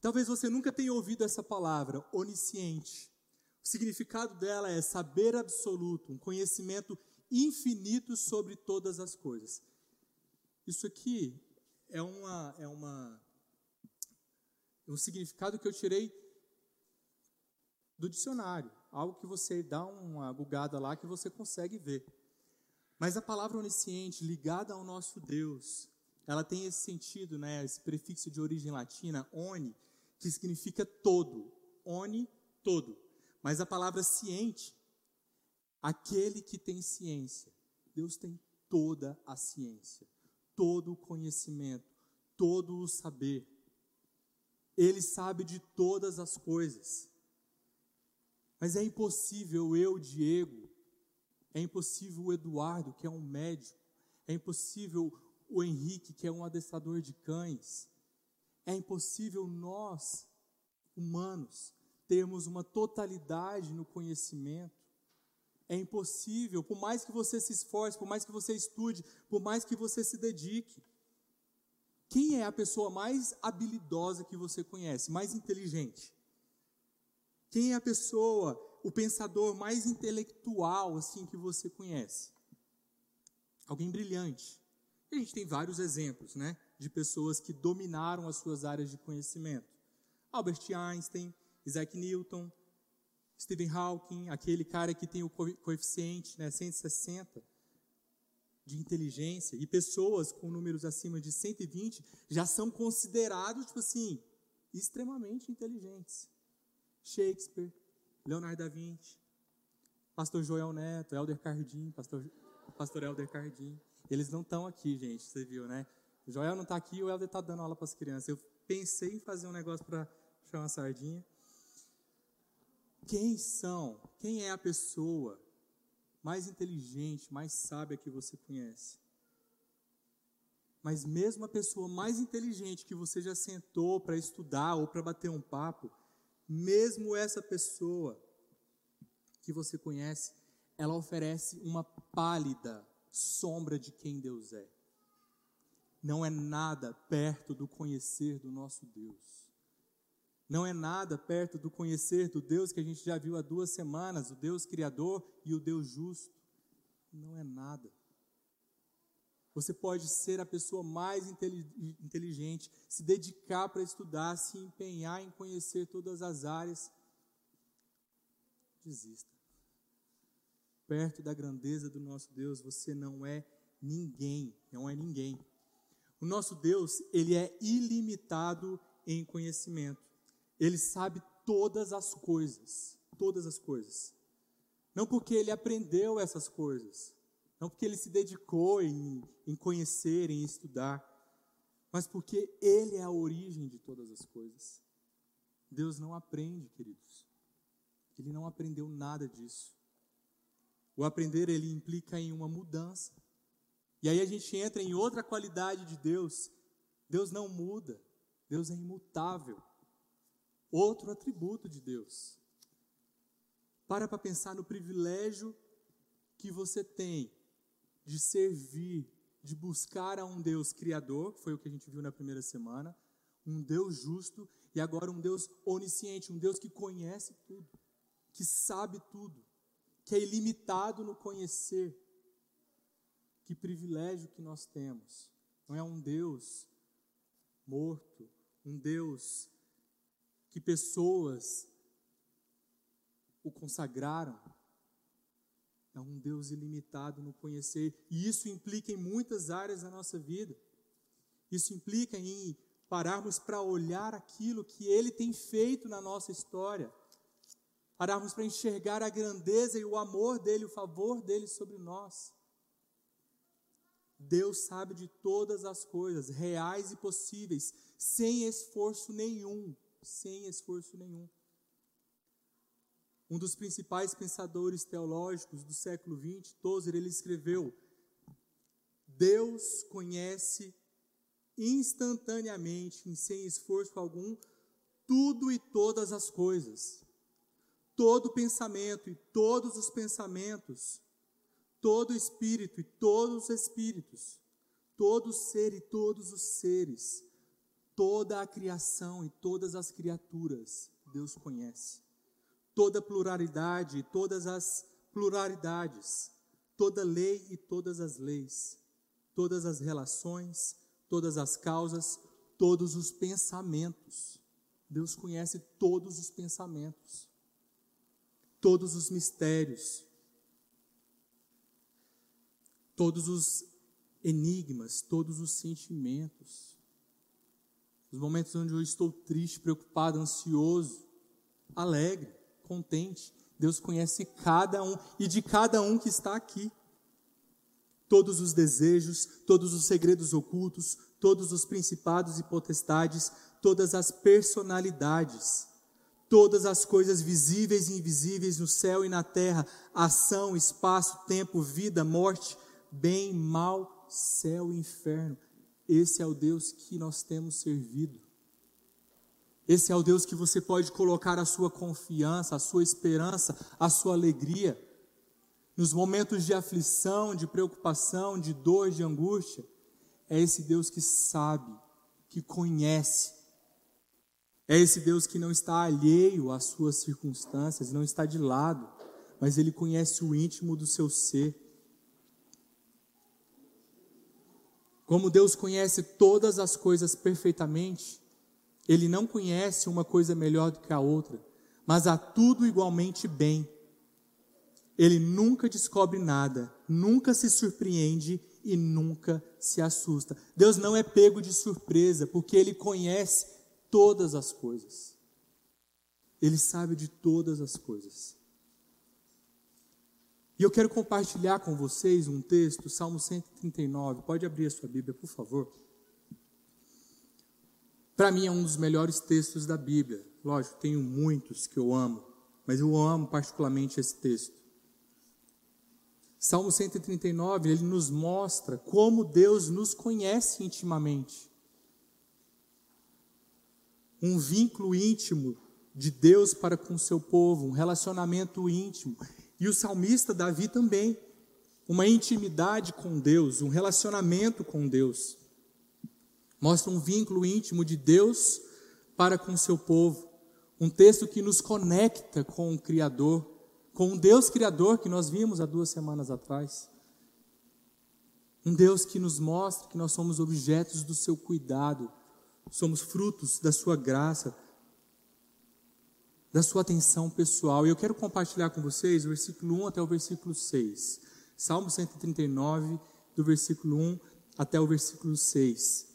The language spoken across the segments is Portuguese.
Talvez você nunca tenha ouvido essa palavra, onisciente. O significado dela é saber absoluto, um conhecimento infinito sobre todas as coisas. Isso aqui é uma é uma um significado que eu tirei do dicionário, algo que você dá uma gugada lá que você consegue ver. Mas a palavra onisciente ligada ao nosso Deus, ela tem esse sentido, né, esse prefixo de origem latina, oni, que significa todo. Oni, todo. Mas a palavra ciente, aquele que tem ciência. Deus tem toda a ciência, todo o conhecimento, todo o saber. Ele sabe de todas as coisas. Mas é impossível eu, Diego, é impossível o Eduardo, que é um médico, é impossível o Henrique, que é um adestrador de cães, é impossível nós, humanos, termos uma totalidade no conhecimento. É impossível, por mais que você se esforce, por mais que você estude, por mais que você se dedique. Quem é a pessoa mais habilidosa que você conhece, mais inteligente? Quem é a pessoa, o pensador mais intelectual assim que você conhece? Alguém brilhante. A gente tem vários exemplos, né, de pessoas que dominaram as suas áreas de conhecimento. Albert Einstein, Isaac Newton, Stephen Hawking, aquele cara que tem o coeficiente, né, 160 de inteligência, e pessoas com números acima de 120 já são considerados, tipo assim, extremamente inteligentes. Shakespeare, Leonardo da Vinci, Pastor Joel Neto, Helder Cardim, Pastor, Pastor Helder Cardim. Eles não estão aqui, gente, você viu, né? Joel não está aqui, o Helder está dando aula para as crianças. Eu pensei em fazer um negócio para chamar sardinha. Quem são? Quem é a pessoa mais inteligente, mais sábia que você conhece? Mas mesmo a pessoa mais inteligente que você já sentou para estudar ou para bater um papo, mesmo essa pessoa que você conhece, ela oferece uma pálida sombra de quem Deus é. Não é nada perto do conhecer do nosso Deus. Não é nada perto do conhecer do Deus que a gente já viu há duas semanas, o Deus Criador e o Deus justo. Não é nada. Você pode ser a pessoa mais inteligente, se dedicar para estudar, se empenhar em conhecer todas as áreas. Desista. Perto da grandeza do nosso Deus, você não é ninguém, não é ninguém. O nosso Deus, ele é ilimitado em conhecimento. Ele sabe todas as coisas, todas as coisas. Não porque ele aprendeu essas coisas, não porque ele se dedicou em, em conhecer, em estudar, mas porque ele é a origem de todas as coisas. Deus não aprende, queridos. Ele não aprendeu nada disso. O aprender ele implica em uma mudança. E aí a gente entra em outra qualidade de Deus. Deus não muda. Deus é imutável. Outro atributo de Deus. Para para pensar no privilégio que você tem de servir, de buscar a um Deus criador, foi o que a gente viu na primeira semana, um Deus justo e agora um Deus onisciente, um Deus que conhece tudo, que sabe tudo, que é ilimitado no conhecer. Que privilégio que nós temos. Não é um Deus morto, um Deus que pessoas o consagraram, é um Deus ilimitado no conhecer, e isso implica em muitas áreas da nossa vida. Isso implica em pararmos para olhar aquilo que Ele tem feito na nossa história, pararmos para enxergar a grandeza e o amor dEle, o favor dEle sobre nós. Deus sabe de todas as coisas, reais e possíveis, sem esforço nenhum, sem esforço nenhum um dos principais pensadores teológicos do século XX, Tozer, ele escreveu: Deus conhece instantaneamente, sem esforço algum, tudo e todas as coisas. Todo pensamento e todos os pensamentos, todo espírito e todos os espíritos, todo ser e todos os seres, toda a criação e todas as criaturas Deus conhece. Toda pluralidade e todas as pluralidades, toda lei e todas as leis, todas as relações, todas as causas, todos os pensamentos. Deus conhece todos os pensamentos, todos os mistérios, todos os enigmas, todos os sentimentos. Os momentos onde eu estou triste, preocupado, ansioso, alegre, contente. Deus conhece cada um e de cada um que está aqui. Todos os desejos, todos os segredos ocultos, todos os principados e potestades, todas as personalidades, todas as coisas visíveis e invisíveis no céu e na terra, ação, espaço, tempo, vida, morte, bem, mal, céu e inferno. Esse é o Deus que nós temos servido. Esse é o Deus que você pode colocar a sua confiança, a sua esperança, a sua alegria. Nos momentos de aflição, de preocupação, de dor, de angústia, é esse Deus que sabe, que conhece. É esse Deus que não está alheio às suas circunstâncias, não está de lado, mas ele conhece o íntimo do seu ser. Como Deus conhece todas as coisas perfeitamente, Ele não conhece uma coisa melhor do que a outra, mas há tudo igualmente bem. Ele nunca descobre nada, nunca se surpreende e nunca se assusta. Deus não é pego de surpresa, porque Ele conhece todas as coisas. Ele sabe de todas as coisas. E eu quero compartilhar com vocês um texto, Salmo 139. Pode abrir a sua Bíblia, por favor. Para mim é um dos melhores textos da Bíblia. Lógico, tenho muitos que eu amo, mas eu amo particularmente esse texto. Salmo 139, ele nos mostra como Deus nos conhece intimamente. Um vínculo íntimo de Deus para com seu povo, um relacionamento íntimo. E o salmista Davi também, uma intimidade com Deus, um relacionamento com Deus. Mostra um vínculo íntimo de Deus para com seu povo. Um texto que nos conecta com o Criador, com o Deus Criador que nós vimos há duas semanas atrás. Um Deus que nos mostra que nós somos objetos do seu cuidado, somos frutos da sua graça, da sua atenção pessoal. E eu quero compartilhar com vocês o versículo 1 até o versículo 6. Salmo 139, do versículo 1 até o versículo 6.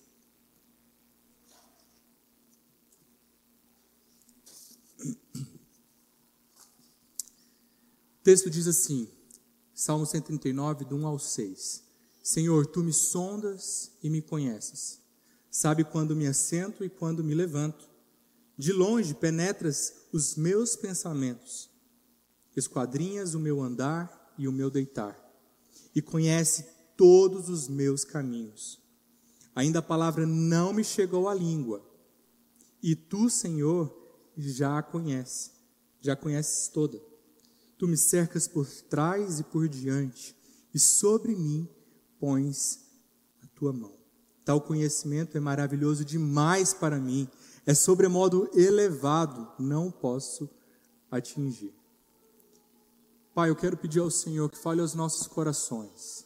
O texto diz assim, Salmo 139, do 1 ao 6. Senhor, tu me sondas e me conheces. Sabe quando me assento e quando me levanto. De longe penetras os meus pensamentos, esquadrinhas o meu andar e o meu deitar, e conhece todos os meus caminhos. Ainda a palavra não me chegou à língua, e tu, Senhor, já a conheces, já conheces toda. Tu me cercas por trás e por diante, e sobre mim pões a tua mão. Tal conhecimento é maravilhoso demais para mim é sobremodo elevado, não posso atingir. Pai, eu quero pedir ao Senhor que fale aos nossos corações,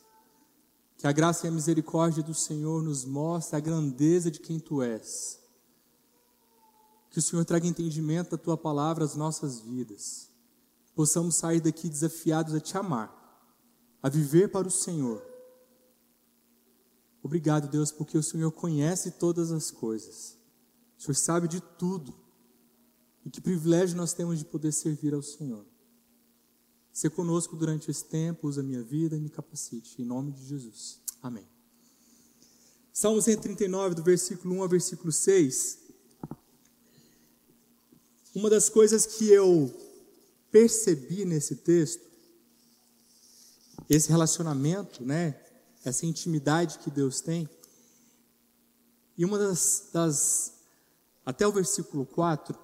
que a graça e a misericórdia do Senhor nos mostre a grandeza de quem Tu és, que o Senhor traga entendimento da Tua palavra às nossas vidas, possamos sair daqui desafiados a Te amar, a viver para o Senhor. Obrigado, Deus, porque o Senhor conhece todas as coisas. O Senhor sabe de tudo. E que privilégio nós temos de poder servir ao Senhor. Ser conosco durante esse tempo, usa minha vida e me capacite. Em nome de Jesus. Amém. Salmo 139, do versículo 1 ao versículo 6. Uma das coisas que eu percebi nesse texto, esse relacionamento, né? Essa intimidade que Deus tem. E uma das, das até o versículo 4,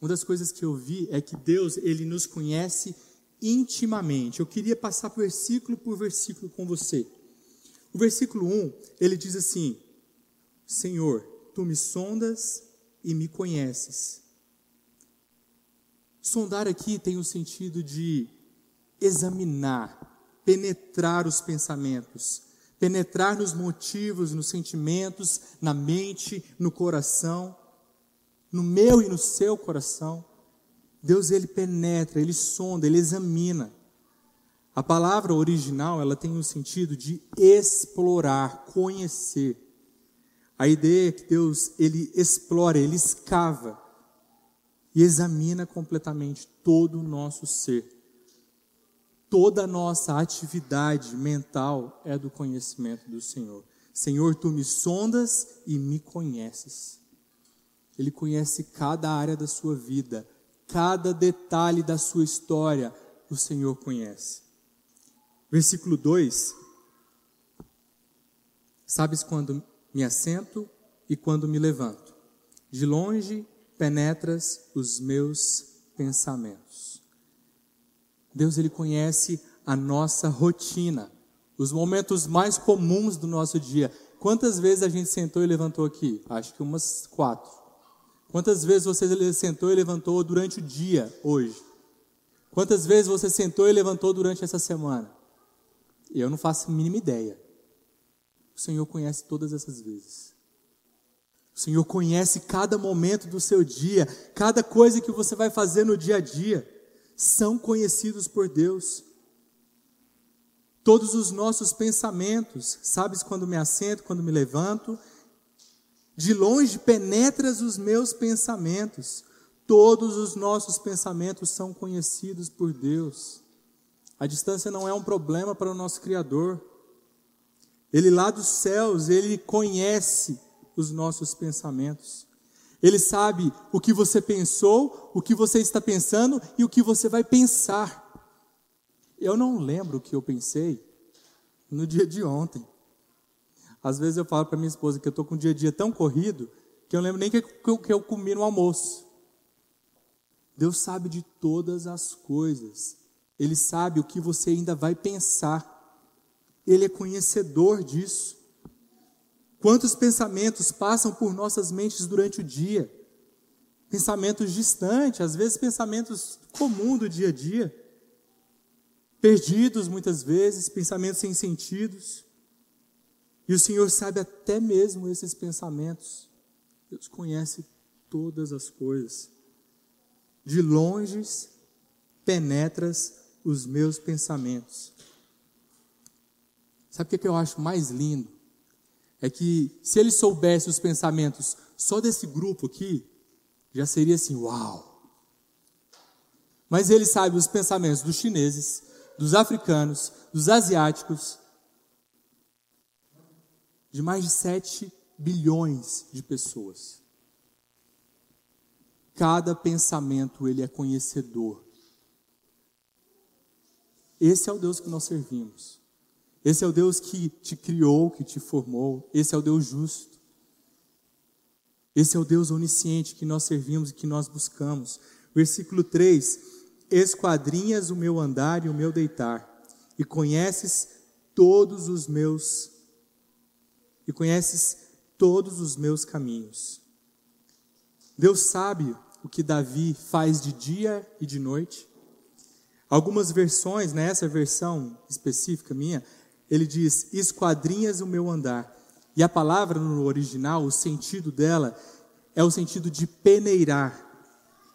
uma das coisas que eu vi é que Deus, ele nos conhece intimamente. Eu queria passar versículo por versículo com você. O versículo 1, ele diz assim: Senhor, tu me sondas e me conheces. Sondar aqui tem o sentido de examinar, penetrar os pensamentos, penetrar nos motivos, nos sentimentos, na mente, no coração, no meu e no seu coração. Deus ele penetra, ele sonda, ele examina. A palavra original, ela tem o sentido de explorar, conhecer. A ideia é que Deus, ele explora, ele escava e examina completamente todo o nosso ser. Toda a nossa atividade mental é do conhecimento do Senhor. Senhor, tu me sondas e me conheces. Ele conhece cada área da sua vida, cada detalhe da sua história, o Senhor conhece. Versículo 2: Sabes quando me assento e quando me levanto. De longe penetras os meus pensamentos. Deus ele conhece a nossa rotina, os momentos mais comuns do nosso dia. Quantas vezes a gente sentou e levantou aqui? Acho que umas quatro. Quantas vezes você sentou e levantou durante o dia hoje? Quantas vezes você sentou e levantou durante essa semana? Eu não faço a mínima ideia. O Senhor conhece todas essas vezes. O Senhor conhece cada momento do seu dia, cada coisa que você vai fazer no dia a dia, são conhecidos por Deus. Todos os nossos pensamentos, sabes quando me assento, quando me levanto, de longe penetras os meus pensamentos. Todos os nossos pensamentos são conhecidos por Deus. A distância não é um problema para o nosso Criador. Ele lá dos céus, ele conhece os nossos pensamentos. Ele sabe o que você pensou, o que você está pensando e o que você vai pensar. Eu não lembro o que eu pensei no dia de ontem. Às vezes eu falo para minha esposa que eu estou com um dia a dia tão corrido que eu lembro nem que eu, que eu comi no almoço. Deus sabe de todas as coisas. Ele sabe o que você ainda vai pensar. Ele é conhecedor disso. Quantos pensamentos passam por nossas mentes durante o dia? Pensamentos distantes, às vezes pensamentos comuns do dia a dia. Perdidos muitas vezes, pensamentos sem sentidos. E o Senhor sabe até mesmo esses pensamentos. Deus conhece todas as coisas. De longe penetras os meus pensamentos. Sabe o que eu acho mais lindo? É que se ele soubesse os pensamentos só desse grupo aqui, já seria assim, uau. Mas ele sabe os pensamentos dos chineses, dos africanos, dos asiáticos, de mais de 7 bilhões de pessoas. Cada pensamento ele é conhecedor. Esse é o Deus que nós servimos. Esse é o Deus que te criou, que te formou. Esse é o Deus justo. Esse é o Deus onisciente que nós servimos e que nós buscamos. Versículo 3: Esquadrinhas o meu andar e o meu deitar, e conheces todos os meus e conheces todos os meus caminhos. Deus sabe o que Davi faz de dia e de noite. Algumas versões, nessa versão específica minha, ele diz: esquadrinhas o meu andar. E a palavra no original, o sentido dela, é o sentido de peneirar,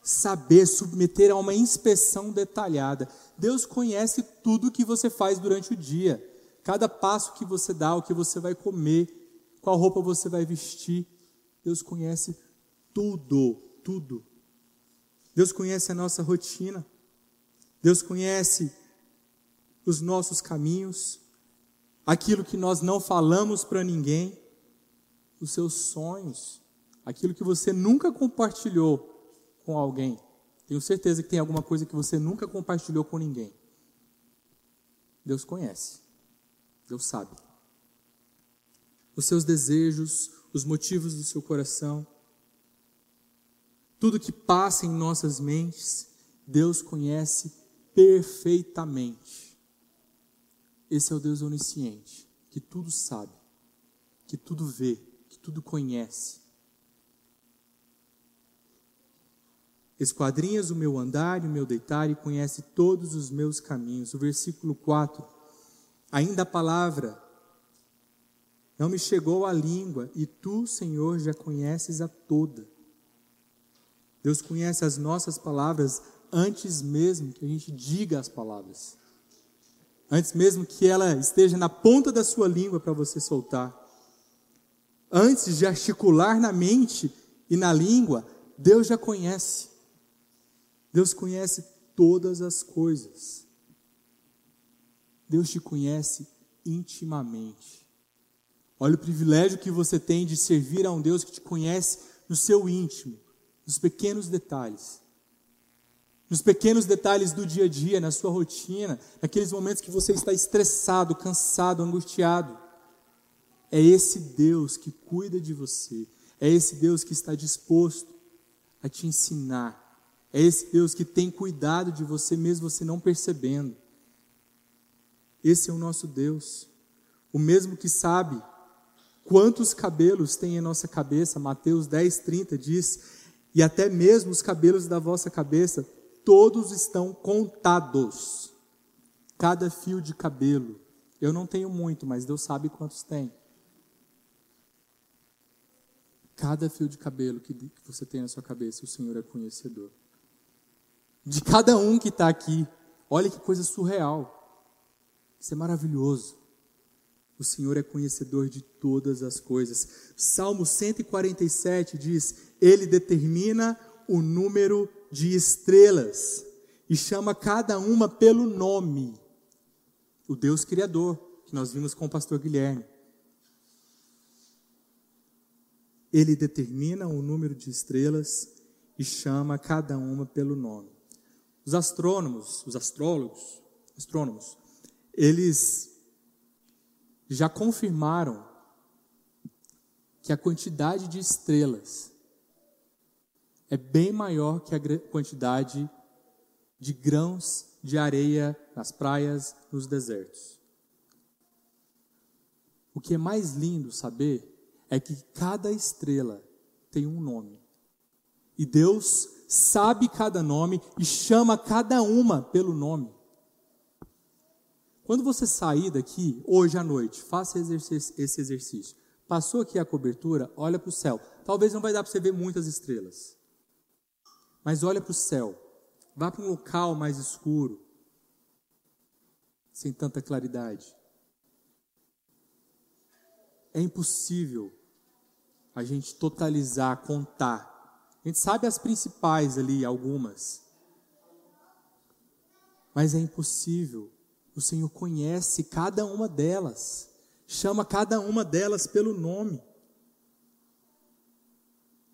saber, submeter a uma inspeção detalhada. Deus conhece tudo que você faz durante o dia, cada passo que você dá, o que você vai comer, qual roupa você vai vestir. Deus conhece tudo, tudo. Deus conhece a nossa rotina. Deus conhece os nossos caminhos, aquilo que nós não falamos para ninguém, os seus sonhos, aquilo que você nunca compartilhou com alguém. Tenho certeza que tem alguma coisa que você nunca compartilhou com ninguém. Deus conhece, Deus sabe os seus desejos, os motivos do seu coração. Tudo que passa em nossas mentes, Deus conhece perfeitamente. Esse é o Deus onisciente, que tudo sabe, que tudo vê, que tudo conhece. Esquadrinhas o meu andar e o meu deitar e conhece todos os meus caminhos. O versículo 4. Ainda a palavra não me chegou à língua e tu, Senhor, já conheces a toda. Deus conhece as nossas palavras antes mesmo que a gente diga as palavras. Antes mesmo que ela esteja na ponta da sua língua para você soltar. Antes de articular na mente e na língua, Deus já conhece. Deus conhece todas as coisas. Deus te conhece intimamente. Olha o privilégio que você tem de servir a um Deus que te conhece no seu íntimo, nos pequenos detalhes. Nos pequenos detalhes do dia a dia, na sua rotina, naqueles momentos que você está estressado, cansado, angustiado. É esse Deus que cuida de você, é esse Deus que está disposto a te ensinar, é esse Deus que tem cuidado de você mesmo você não percebendo. Esse é o nosso Deus, o mesmo que sabe quantos cabelos tem em nossa cabeça. Mateus 10, 30 diz: E até mesmo os cabelos da vossa cabeça, todos estão contados. Cada fio de cabelo. Eu não tenho muito, mas Deus sabe quantos tem. Cada fio de cabelo que você tem na sua cabeça, o Senhor é conhecedor de cada um que está aqui. Olha que coisa surreal. Isso é maravilhoso. O Senhor é conhecedor de todas as coisas. Salmo 147 diz: Ele determina o número de estrelas e chama cada uma pelo nome. O Deus Criador, que nós vimos com o pastor Guilherme. Ele determina o número de estrelas e chama cada uma pelo nome. Os astrônomos, os astrólogos, astrônomos, eles já confirmaram que a quantidade de estrelas é bem maior que a quantidade de grãos de areia nas praias, nos desertos. O que é mais lindo saber é que cada estrela tem um nome. E Deus sabe cada nome e chama cada uma pelo nome. Quando você sair daqui, hoje à noite, faça esse exercício. Passou aqui a cobertura, olha para o céu. Talvez não vai dar para você ver muitas estrelas. Mas olha para o céu. Vá para um local mais escuro, sem tanta claridade. É impossível a gente totalizar, contar a gente sabe as principais ali, algumas. Mas é impossível. O Senhor conhece cada uma delas. Chama cada uma delas pelo nome.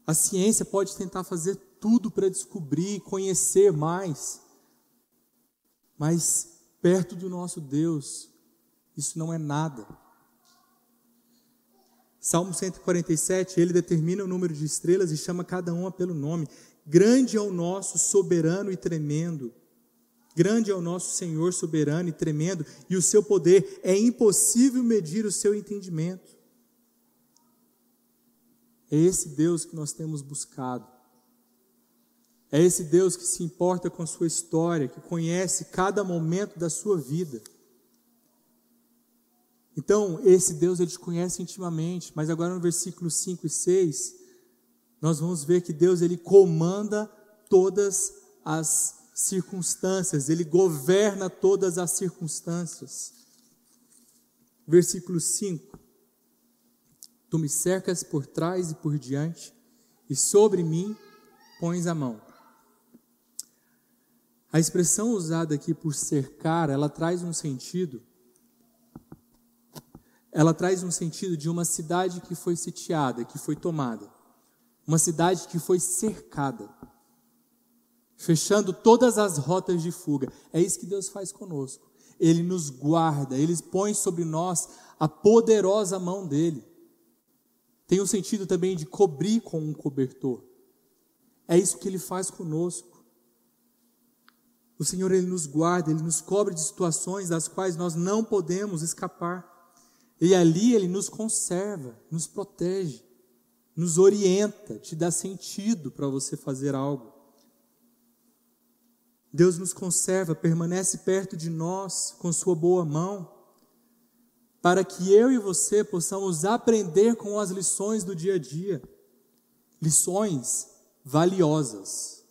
A ciência pode tentar fazer tudo para descobrir, conhecer mais. Mas perto do nosso Deus, isso não é nada. Salmo 147, ele determina o número de estrelas e chama cada uma pelo nome. Grande é o nosso soberano e tremendo. Grande é o nosso Senhor soberano e tremendo, e o seu poder é impossível medir o seu entendimento. É esse Deus que nós temos buscado. É esse Deus que se importa com a sua história, que conhece cada momento da sua vida. Então, esse Deus ele te conhece intimamente, mas agora no versículo 5 e 6, nós vamos ver que Deus ele comanda todas as circunstâncias, ele governa todas as circunstâncias. Versículo 5: Tu me cercas por trás e por diante, e sobre mim pões a mão. A expressão usada aqui por cercar, ela traz um sentido ela traz um sentido de uma cidade que foi sitiada, que foi tomada. Uma cidade que foi cercada, fechando todas as rotas de fuga. É isso que Deus faz conosco. Ele nos guarda, ele põe sobre nós a poderosa mão dele. Tem o um sentido também de cobrir com um cobertor. É isso que ele faz conosco. O Senhor ele nos guarda, ele nos cobre de situações das quais nós não podemos escapar. E ali ele nos conserva, nos protege, nos orienta, te dá sentido para você fazer algo. Deus nos conserva, permanece perto de nós com Sua boa mão, para que eu e você possamos aprender com as lições do dia a dia, lições valiosas,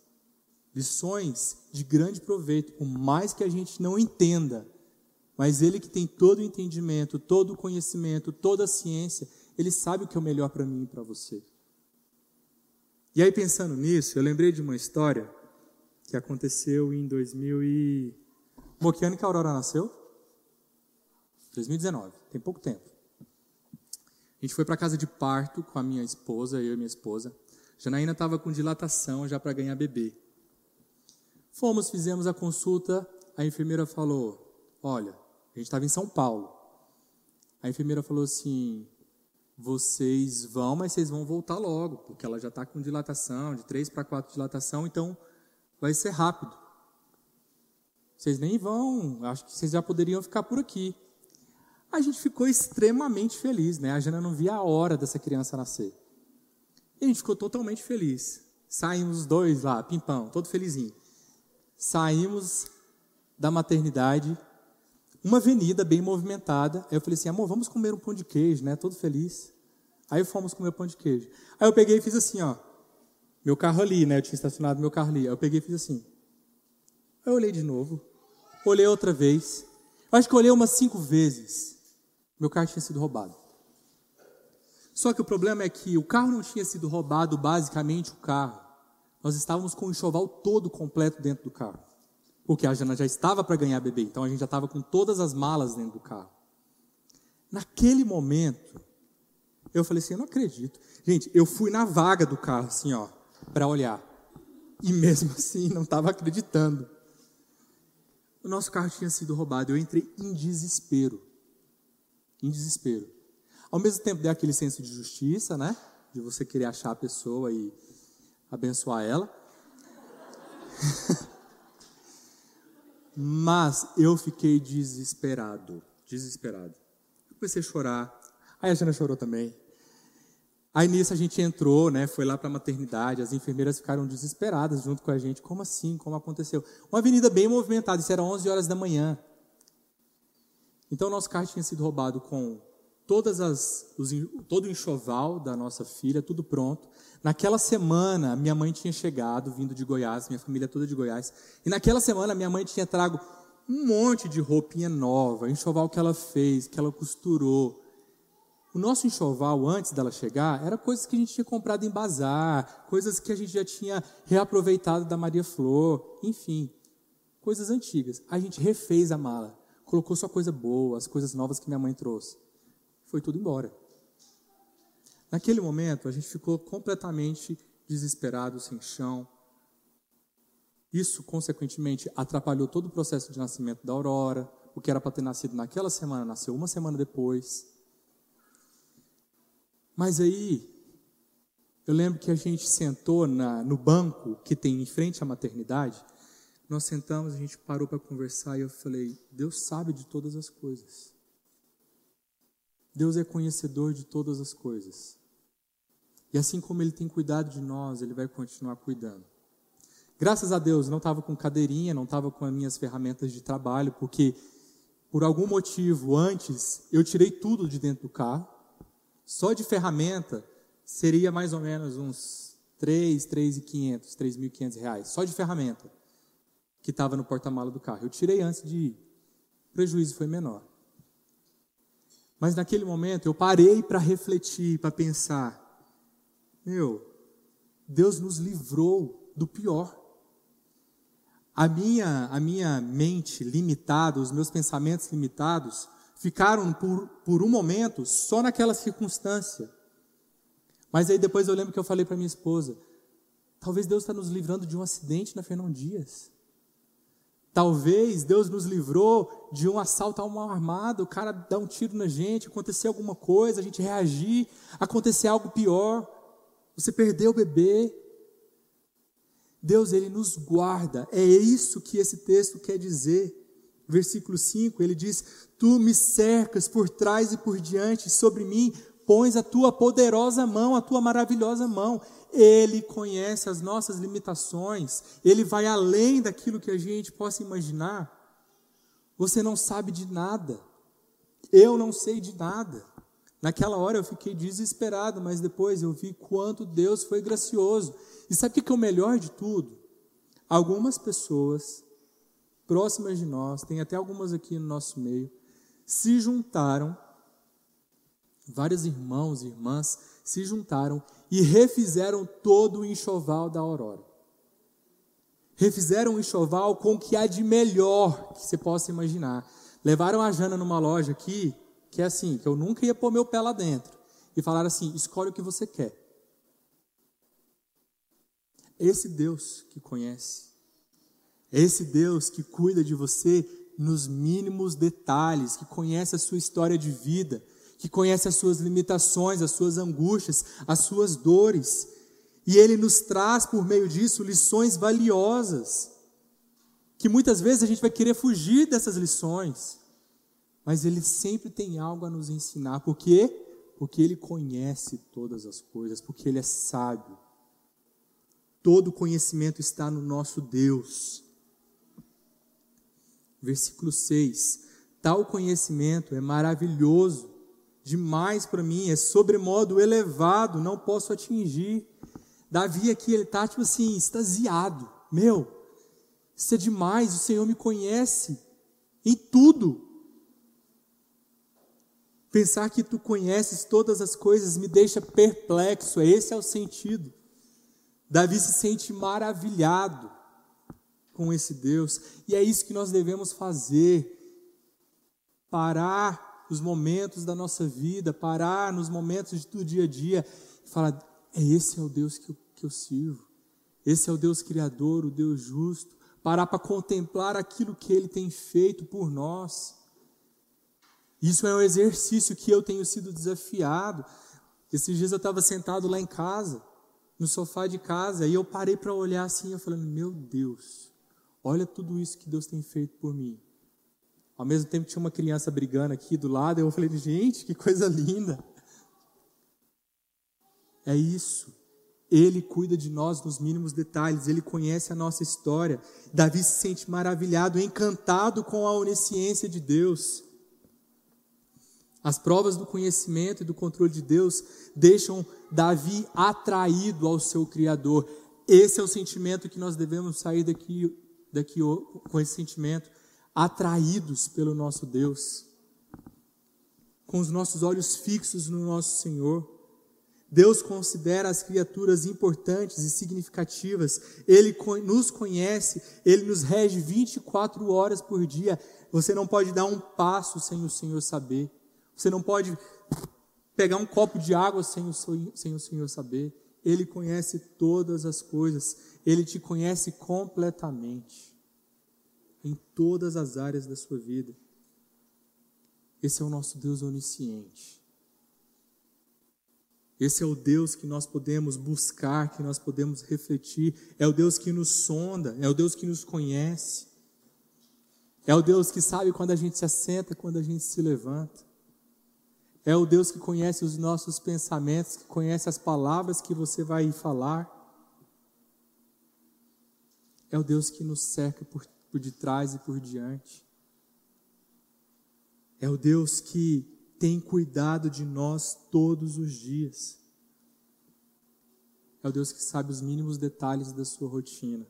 lições de grande proveito, por mais que a gente não entenda, mas Ele que tem todo o entendimento, todo o conhecimento, toda a ciência, Ele sabe o que é o melhor para mim e para você. E aí, pensando nisso, eu lembrei de uma história que aconteceu em 2000 e... Bom, que ano que a Aurora nasceu? 2019, tem pouco tempo. A gente foi para casa de parto com a minha esposa, eu e minha esposa. Janaína estava com dilatação já para ganhar bebê. Fomos, fizemos a consulta, a enfermeira falou: Olha, a gente estava em São Paulo. A enfermeira falou assim: vocês vão, mas vocês vão voltar logo, porque ela já está com dilatação, de 3 para 4 dilatação, então vai ser rápido. Vocês nem vão, acho que vocês já poderiam ficar por aqui. A gente ficou extremamente feliz, né? A Jana não via a hora dessa criança nascer. E a gente ficou totalmente feliz. Saímos os dois lá, pimpão, todo felizinho. Saímos da maternidade, uma avenida bem movimentada. Aí eu falei assim, amor, vamos comer um pão de queijo, né? Todo feliz. Aí fomos comer pão de queijo. Aí eu peguei e fiz assim, ó. Meu carro ali, né? Eu tinha estacionado meu carro ali. Aí eu peguei e fiz assim. Aí eu olhei de novo. Olhei outra vez. Eu acho que eu olhei umas cinco vezes. Meu carro tinha sido roubado. Só que o problema é que o carro não tinha sido roubado, basicamente o carro. Nós estávamos com o enxoval todo completo dentro do carro porque a Jana já estava para ganhar bebê, então a gente já estava com todas as malas dentro do carro. Naquele momento, eu falei assim: eu não acredito. Gente, eu fui na vaga do carro, assim, ó, para olhar. E mesmo assim, não estava acreditando. O nosso carro tinha sido roubado. Eu entrei em desespero. Em desespero. Ao mesmo tempo, deu aquele senso de justiça, né? De você querer achar a pessoa e abençoar ela. Mas eu fiquei desesperado, desesperado. Eu comecei a chorar. Aí a Jana chorou também. Aí nisso a gente entrou, né, foi lá para a maternidade, as enfermeiras ficaram desesperadas junto com a gente. Como assim? Como aconteceu? Uma avenida bem movimentada, isso era 11 horas da manhã. Então nosso carro tinha sido roubado com todas as, os, todo o enxoval da nossa filha, tudo pronto. Naquela semana, minha mãe tinha chegado, vindo de Goiás, minha família toda de Goiás. E naquela semana, minha mãe tinha trago um monte de roupinha nova, enxoval que ela fez, que ela costurou. O nosso enxoval, antes dela chegar, era coisas que a gente tinha comprado em bazar, coisas que a gente já tinha reaproveitado da Maria Flor, enfim, coisas antigas. A gente refez a mala, colocou só coisa boa, as coisas novas que minha mãe trouxe. Foi tudo embora. Naquele momento, a gente ficou completamente desesperado, sem chão. Isso, consequentemente, atrapalhou todo o processo de nascimento da Aurora. O que era para ter nascido naquela semana, nasceu uma semana depois. Mas aí, eu lembro que a gente sentou na, no banco que tem em frente à maternidade. Nós sentamos, a gente parou para conversar e eu falei: Deus sabe de todas as coisas. Deus é conhecedor de todas as coisas. E assim como Ele tem cuidado de nós, Ele vai continuar cuidando. Graças a Deus, não estava com cadeirinha, não estava com as minhas ferramentas de trabalho, porque por algum motivo antes eu tirei tudo de dentro do carro. Só de ferramenta seria mais ou menos uns 3, 3.500, 3.500 reais. Só de ferramenta que estava no porta-mala do carro. Eu tirei antes de ir. O prejuízo foi menor. Mas naquele momento eu parei para refletir, para pensar. Meu, Deus nos livrou do pior. A minha, a minha mente limitada, os meus pensamentos limitados, ficaram por, por um momento só naquela circunstância. Mas aí depois eu lembro que eu falei para minha esposa: talvez Deus está nos livrando de um acidente na Fernão Dias. Talvez Deus nos livrou de um assalto a uma armada, o cara dá um tiro na gente, acontecer alguma coisa, a gente reagir, acontecer algo pior. Você perdeu o bebê. Deus, ele nos guarda. É isso que esse texto quer dizer. Versículo 5, ele diz: Tu me cercas por trás e por diante, sobre mim pões a tua poderosa mão, a tua maravilhosa mão. Ele conhece as nossas limitações, ele vai além daquilo que a gente possa imaginar. Você não sabe de nada, eu não sei de nada. Naquela hora eu fiquei desesperado, mas depois eu vi quanto Deus foi gracioso. E sabe o que é o melhor de tudo? Algumas pessoas próximas de nós, tem até algumas aqui no nosso meio, se juntaram, vários irmãos e irmãs se juntaram e refizeram todo o enxoval da aurora. Refizeram o enxoval com o que há de melhor que você possa imaginar. Levaram a Jana numa loja aqui, que é assim, que eu nunca ia pôr meu pé lá dentro. E falaram assim: escolhe o que você quer. Esse Deus que conhece, esse Deus que cuida de você nos mínimos detalhes, que conhece a sua história de vida, que conhece as suas limitações, as suas angústias, as suas dores. E Ele nos traz, por meio disso, lições valiosas, que muitas vezes a gente vai querer fugir dessas lições, mas Ele sempre tem algo a nos ensinar. Por quê? Porque Ele conhece todas as coisas, porque Ele é sábio. Todo conhecimento está no nosso Deus. Versículo 6. Tal conhecimento é maravilhoso, demais para mim, é sobremodo elevado, não posso atingir. Davi aqui, ele está tipo assim, extasiado. Meu, isso é demais, o Senhor me conhece em tudo. Pensar que tu conheces todas as coisas me deixa perplexo, esse é o sentido. Davi se sente maravilhado com esse Deus. E é isso que nós devemos fazer. Parar os momentos da nossa vida, parar nos momentos do dia a dia e falar: é esse é o Deus que eu, que eu sirvo. Esse é o Deus criador, o Deus justo. Parar para contemplar aquilo que Ele tem feito por nós. Isso é um exercício que eu tenho sido desafiado. Esses dias eu estava sentado lá em casa, no sofá de casa, e eu parei para olhar assim, eu falando, meu Deus, Olha tudo isso que Deus tem feito por mim. Ao mesmo tempo tinha uma criança brigando aqui do lado, eu falei, gente, que coisa linda. É isso. Ele cuida de nós nos mínimos detalhes, ele conhece a nossa história. Davi se sente maravilhado, encantado com a onisciência de Deus. As provas do conhecimento e do controle de Deus deixam Davi atraído ao seu Criador. Esse é o sentimento que nós devemos sair daqui daqui com esse sentimento, atraídos pelo nosso Deus, com os nossos olhos fixos no nosso Senhor. Deus considera as criaturas importantes e significativas, Ele nos conhece, Ele nos rege 24 horas por dia. Você não pode dar um passo sem o Senhor saber, você não pode pegar um copo de água sem o, sem o Senhor saber. Ele conhece todas as coisas, Ele te conhece completamente, em todas as áreas da sua vida. Esse é o nosso Deus onisciente. Esse é o Deus que nós podemos buscar, que nós podemos refletir. É o Deus que nos sonda, é o Deus que nos conhece. É o Deus que sabe quando a gente se assenta, quando a gente se levanta. É o Deus que conhece os nossos pensamentos, que conhece as palavras que você vai falar. É o Deus que nos cerca por, por detrás e por diante. É o Deus que tem cuidado de nós todos os dias. É o Deus que sabe os mínimos detalhes da sua rotina.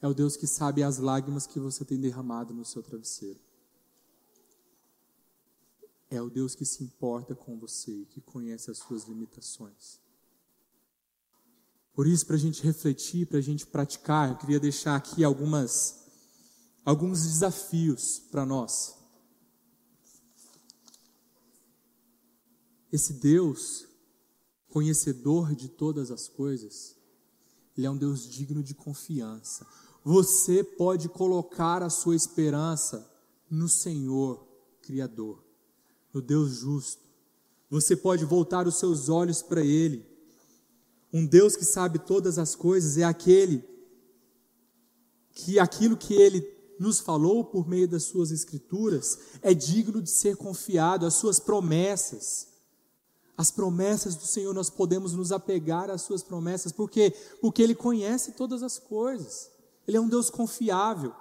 É o Deus que sabe as lágrimas que você tem derramado no seu travesseiro. É o Deus que se importa com você e que conhece as suas limitações. Por isso, para a gente refletir, para a gente praticar, eu queria deixar aqui algumas, alguns desafios para nós. Esse Deus, conhecedor de todas as coisas, Ele é um Deus digno de confiança. Você pode colocar a sua esperança no Senhor, Criador no Deus justo. Você pode voltar os seus olhos para Ele. Um Deus que sabe todas as coisas é aquele que aquilo que Ele nos falou por meio das Suas Escrituras é digno de ser confiado, as Suas promessas. As promessas do Senhor, nós podemos nos apegar às suas promessas, por quê? Porque Ele conhece todas as coisas. Ele é um Deus confiável.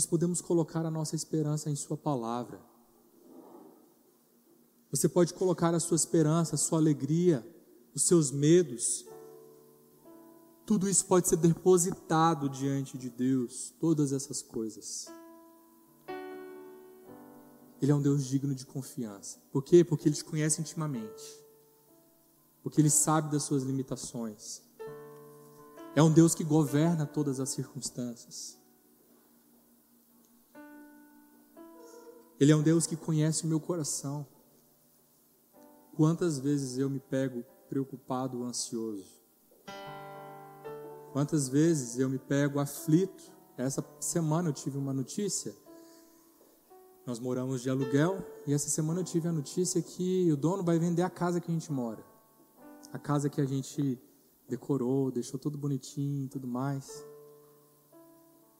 Nós podemos colocar a nossa esperança em Sua palavra. Você pode colocar a sua esperança, a sua alegria, os seus medos. Tudo isso pode ser depositado diante de Deus, todas essas coisas. Ele é um Deus digno de confiança. Por quê? Porque Ele te conhece intimamente. Porque Ele sabe das suas limitações. É um Deus que governa todas as circunstâncias. Ele é um Deus que conhece o meu coração. Quantas vezes eu me pego preocupado ansioso? Quantas vezes eu me pego aflito? Essa semana eu tive uma notícia nós moramos de aluguel e essa semana eu tive a notícia que o dono vai vender a casa que a gente mora. A casa que a gente decorou, deixou tudo bonitinho e tudo mais.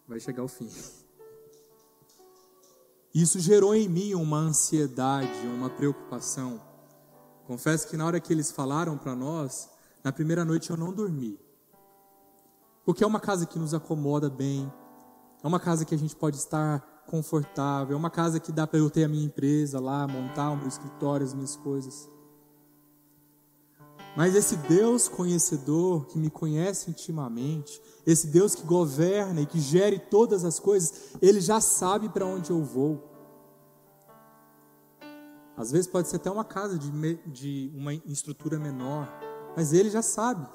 Vai chegar o fim. Isso gerou em mim uma ansiedade, uma preocupação. Confesso que na hora que eles falaram para nós, na primeira noite eu não dormi. Porque é uma casa que nos acomoda bem, é uma casa que a gente pode estar confortável, é uma casa que dá para eu ter a minha empresa lá, montar o meu escritório, as minhas coisas. Mas esse Deus conhecedor, que me conhece intimamente, esse Deus que governa e que gere todas as coisas, ele já sabe para onde eu vou. Às vezes pode ser até uma casa de, de uma estrutura menor, mas ele já sabe.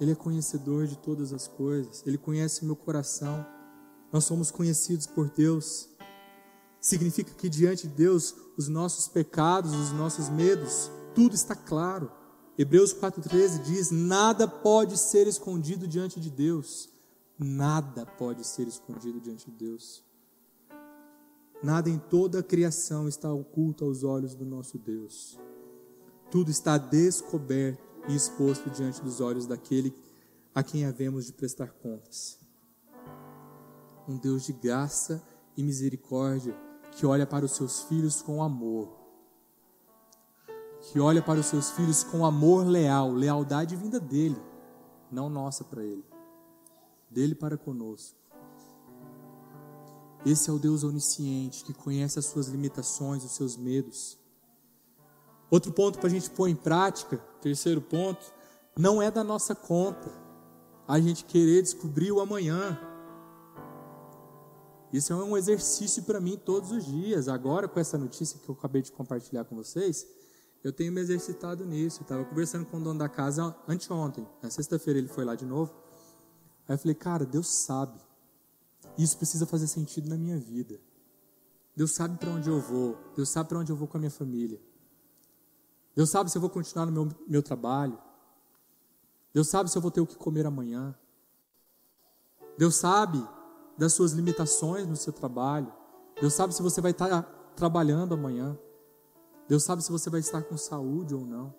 Ele é conhecedor de todas as coisas, ele conhece o meu coração nós somos conhecidos por Deus. Significa que diante de Deus, os nossos pecados, os nossos medos, tudo está claro. Hebreus 4,13 diz: Nada pode ser escondido diante de Deus. Nada pode ser escondido diante de Deus. Nada em toda a criação está oculto aos olhos do nosso Deus. Tudo está descoberto e exposto diante dos olhos daquele a quem havemos de prestar contas um Deus de graça e misericórdia, que olha para os seus filhos com amor. Que olha para os seus filhos com amor leal, lealdade vinda dele, não nossa para ele, dele para conosco. Esse é o Deus onisciente que conhece as suas limitações, os seus medos. Outro ponto para a gente pôr em prática, terceiro ponto, não é da nossa conta a gente querer descobrir o amanhã. Isso é um exercício para mim todos os dias. Agora, com essa notícia que eu acabei de compartilhar com vocês, eu tenho me exercitado nisso. Eu estava conversando com o dono da casa anteontem. Na sexta-feira ele foi lá de novo. Aí eu falei, cara, Deus sabe. Isso precisa fazer sentido na minha vida. Deus sabe para onde eu vou. Deus sabe para onde eu vou com a minha família. Deus sabe se eu vou continuar no meu, meu trabalho. Deus sabe se eu vou ter o que comer amanhã. Deus sabe das suas limitações no seu trabalho. Deus sabe se você vai estar trabalhando amanhã. Deus sabe se você vai estar com saúde ou não.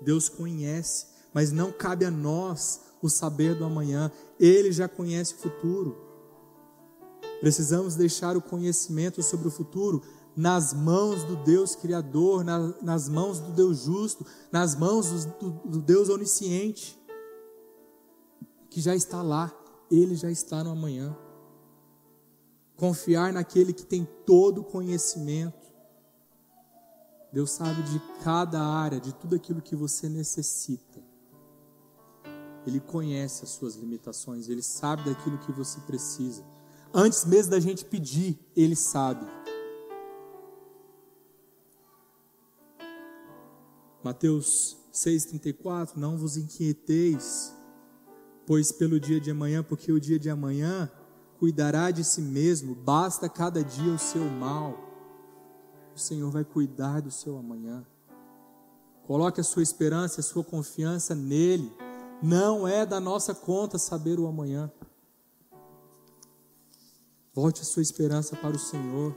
Deus conhece, mas não cabe a nós o saber do amanhã. Ele já conhece o futuro. Precisamos deixar o conhecimento sobre o futuro nas mãos do Deus Criador, nas mãos do Deus justo, nas mãos do, do Deus onisciente, que já está lá ele já está no amanhã. Confiar naquele que tem todo o conhecimento. Deus sabe de cada área, de tudo aquilo que você necessita. Ele conhece as suas limitações, ele sabe daquilo que você precisa. Antes mesmo da gente pedir, ele sabe. Mateus 6,34: Não vos inquieteis pois pelo dia de amanhã, porque o dia de amanhã cuidará de si mesmo, basta cada dia o seu mal. O Senhor vai cuidar do seu amanhã. Coloque a sua esperança, a sua confiança nele. Não é da nossa conta saber o amanhã. Volte a sua esperança para o Senhor.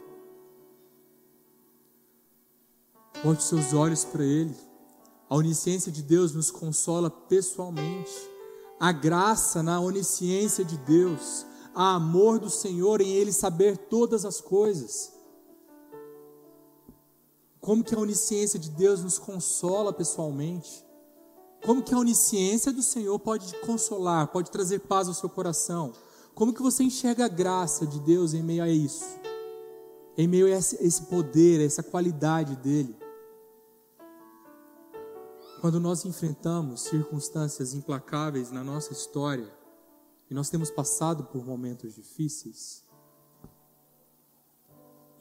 Volte seus olhos para Ele. A onisciência de Deus nos consola pessoalmente a graça na onisciência de Deus, há amor do Senhor em Ele saber todas as coisas. Como que a onisciência de Deus nos consola pessoalmente? Como que a onisciência do Senhor pode te consolar, pode trazer paz ao seu coração? Como que você enxerga a graça de Deus em meio a isso? Em meio a esse poder, a essa qualidade dele? Quando nós enfrentamos circunstâncias implacáveis na nossa história, e nós temos passado por momentos difíceis,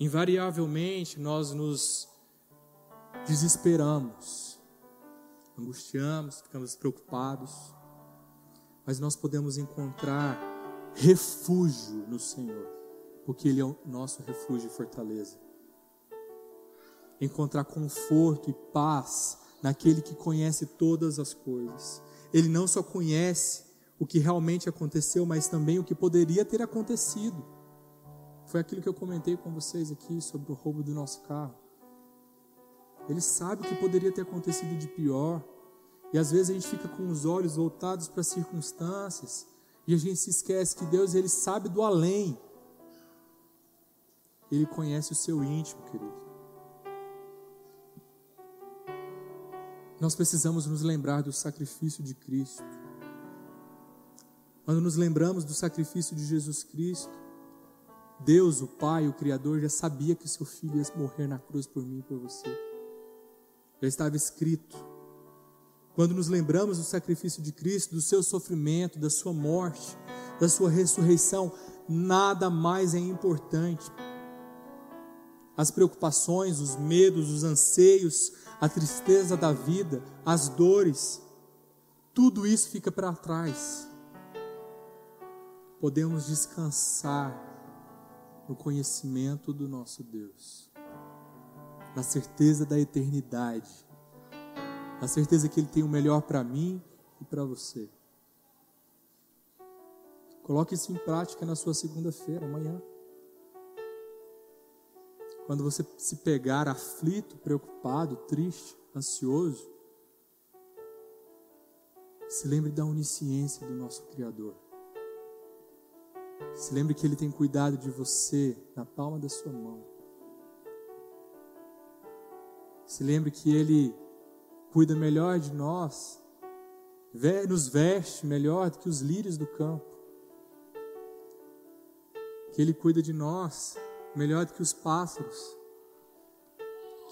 invariavelmente nós nos desesperamos, angustiamos, ficamos preocupados, mas nós podemos encontrar refúgio no Senhor, porque Ele é o nosso refúgio e fortaleza. Encontrar conforto e paz naquele que conhece todas as coisas. Ele não só conhece o que realmente aconteceu, mas também o que poderia ter acontecido. Foi aquilo que eu comentei com vocês aqui sobre o roubo do nosso carro. Ele sabe o que poderia ter acontecido de pior. E às vezes a gente fica com os olhos voltados para as circunstâncias e a gente se esquece que Deus ele sabe do além. Ele conhece o seu íntimo, querido. Nós precisamos nos lembrar do sacrifício de Cristo. Quando nos lembramos do sacrifício de Jesus Cristo, Deus, o Pai, o Criador, já sabia que o seu filho ia morrer na cruz por mim e por você. Já estava escrito. Quando nos lembramos do sacrifício de Cristo, do seu sofrimento, da sua morte, da sua ressurreição, nada mais é importante. As preocupações, os medos, os anseios, a tristeza da vida, as dores, tudo isso fica para trás. Podemos descansar no conhecimento do nosso Deus, na certeza da eternidade, na certeza que Ele tem o melhor para mim e para você. Coloque isso em prática na sua segunda-feira, amanhã. Quando você se pegar aflito, preocupado, triste, ansioso, se lembre da onisciência do nosso Criador. Se lembre que Ele tem cuidado de você na palma da sua mão. Se lembre que Ele cuida melhor de nós, nos veste melhor do que os lírios do campo. Que Ele cuida de nós melhor do que os pássaros,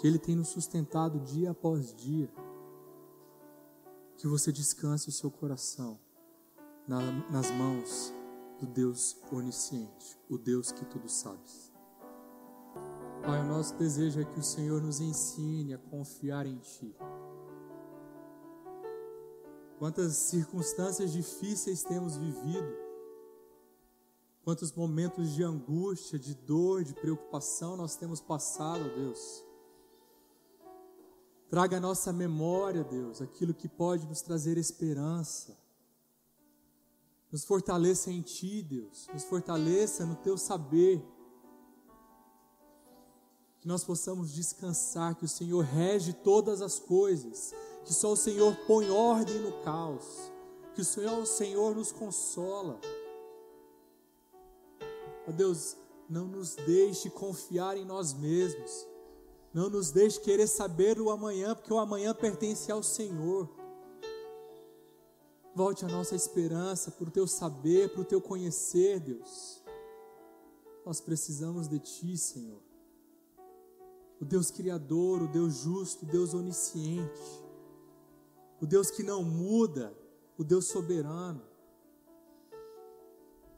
que Ele tem nos sustentado dia após dia. Que você descanse o seu coração na, nas mãos do Deus onisciente, o Deus que tudo sabe. Pai, o nosso desejo é que o Senhor nos ensine a confiar em Ti. Quantas circunstâncias difíceis temos vivido, Quantos momentos de angústia, de dor, de preocupação nós temos passado, Deus. Traga à nossa memória, Deus, aquilo que pode nos trazer esperança. Nos fortaleça em Ti, Deus. Nos fortaleça no Teu saber. Que nós possamos descansar, que o Senhor rege todas as coisas. Que só o Senhor põe ordem no caos. Que o Senhor, o Senhor nos consola. Ó Deus, não nos deixe confiar em nós mesmos. Não nos deixe querer saber o amanhã, porque o amanhã pertence ao Senhor. Volte a nossa esperança para o teu saber, para o teu conhecer, Deus. Nós precisamos de Ti, Senhor. O Deus Criador, o Deus justo, o Deus onisciente, o Deus que não muda, o Deus soberano.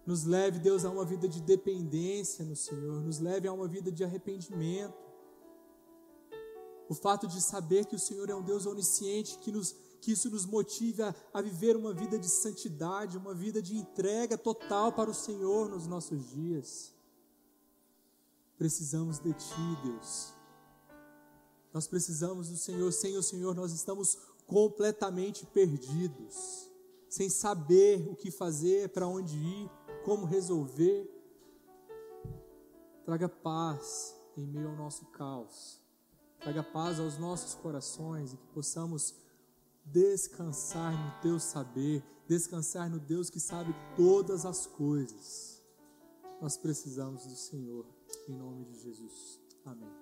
Nos leve, Deus, a uma vida de dependência no Senhor, nos leve a uma vida de arrependimento. O fato de saber que o Senhor é um Deus onisciente, que, nos, que isso nos motive a, a viver uma vida de santidade, uma vida de entrega total para o Senhor nos nossos dias. Precisamos de Ti, Deus. Nós precisamos do Senhor. Sem o Senhor, nós estamos completamente perdidos, sem saber o que fazer, para onde ir como resolver. Traga paz em meio ao nosso caos. Traga paz aos nossos corações e que possamos descansar no teu saber, descansar no Deus que sabe todas as coisas. Nós precisamos do Senhor, em nome de Jesus. Amém.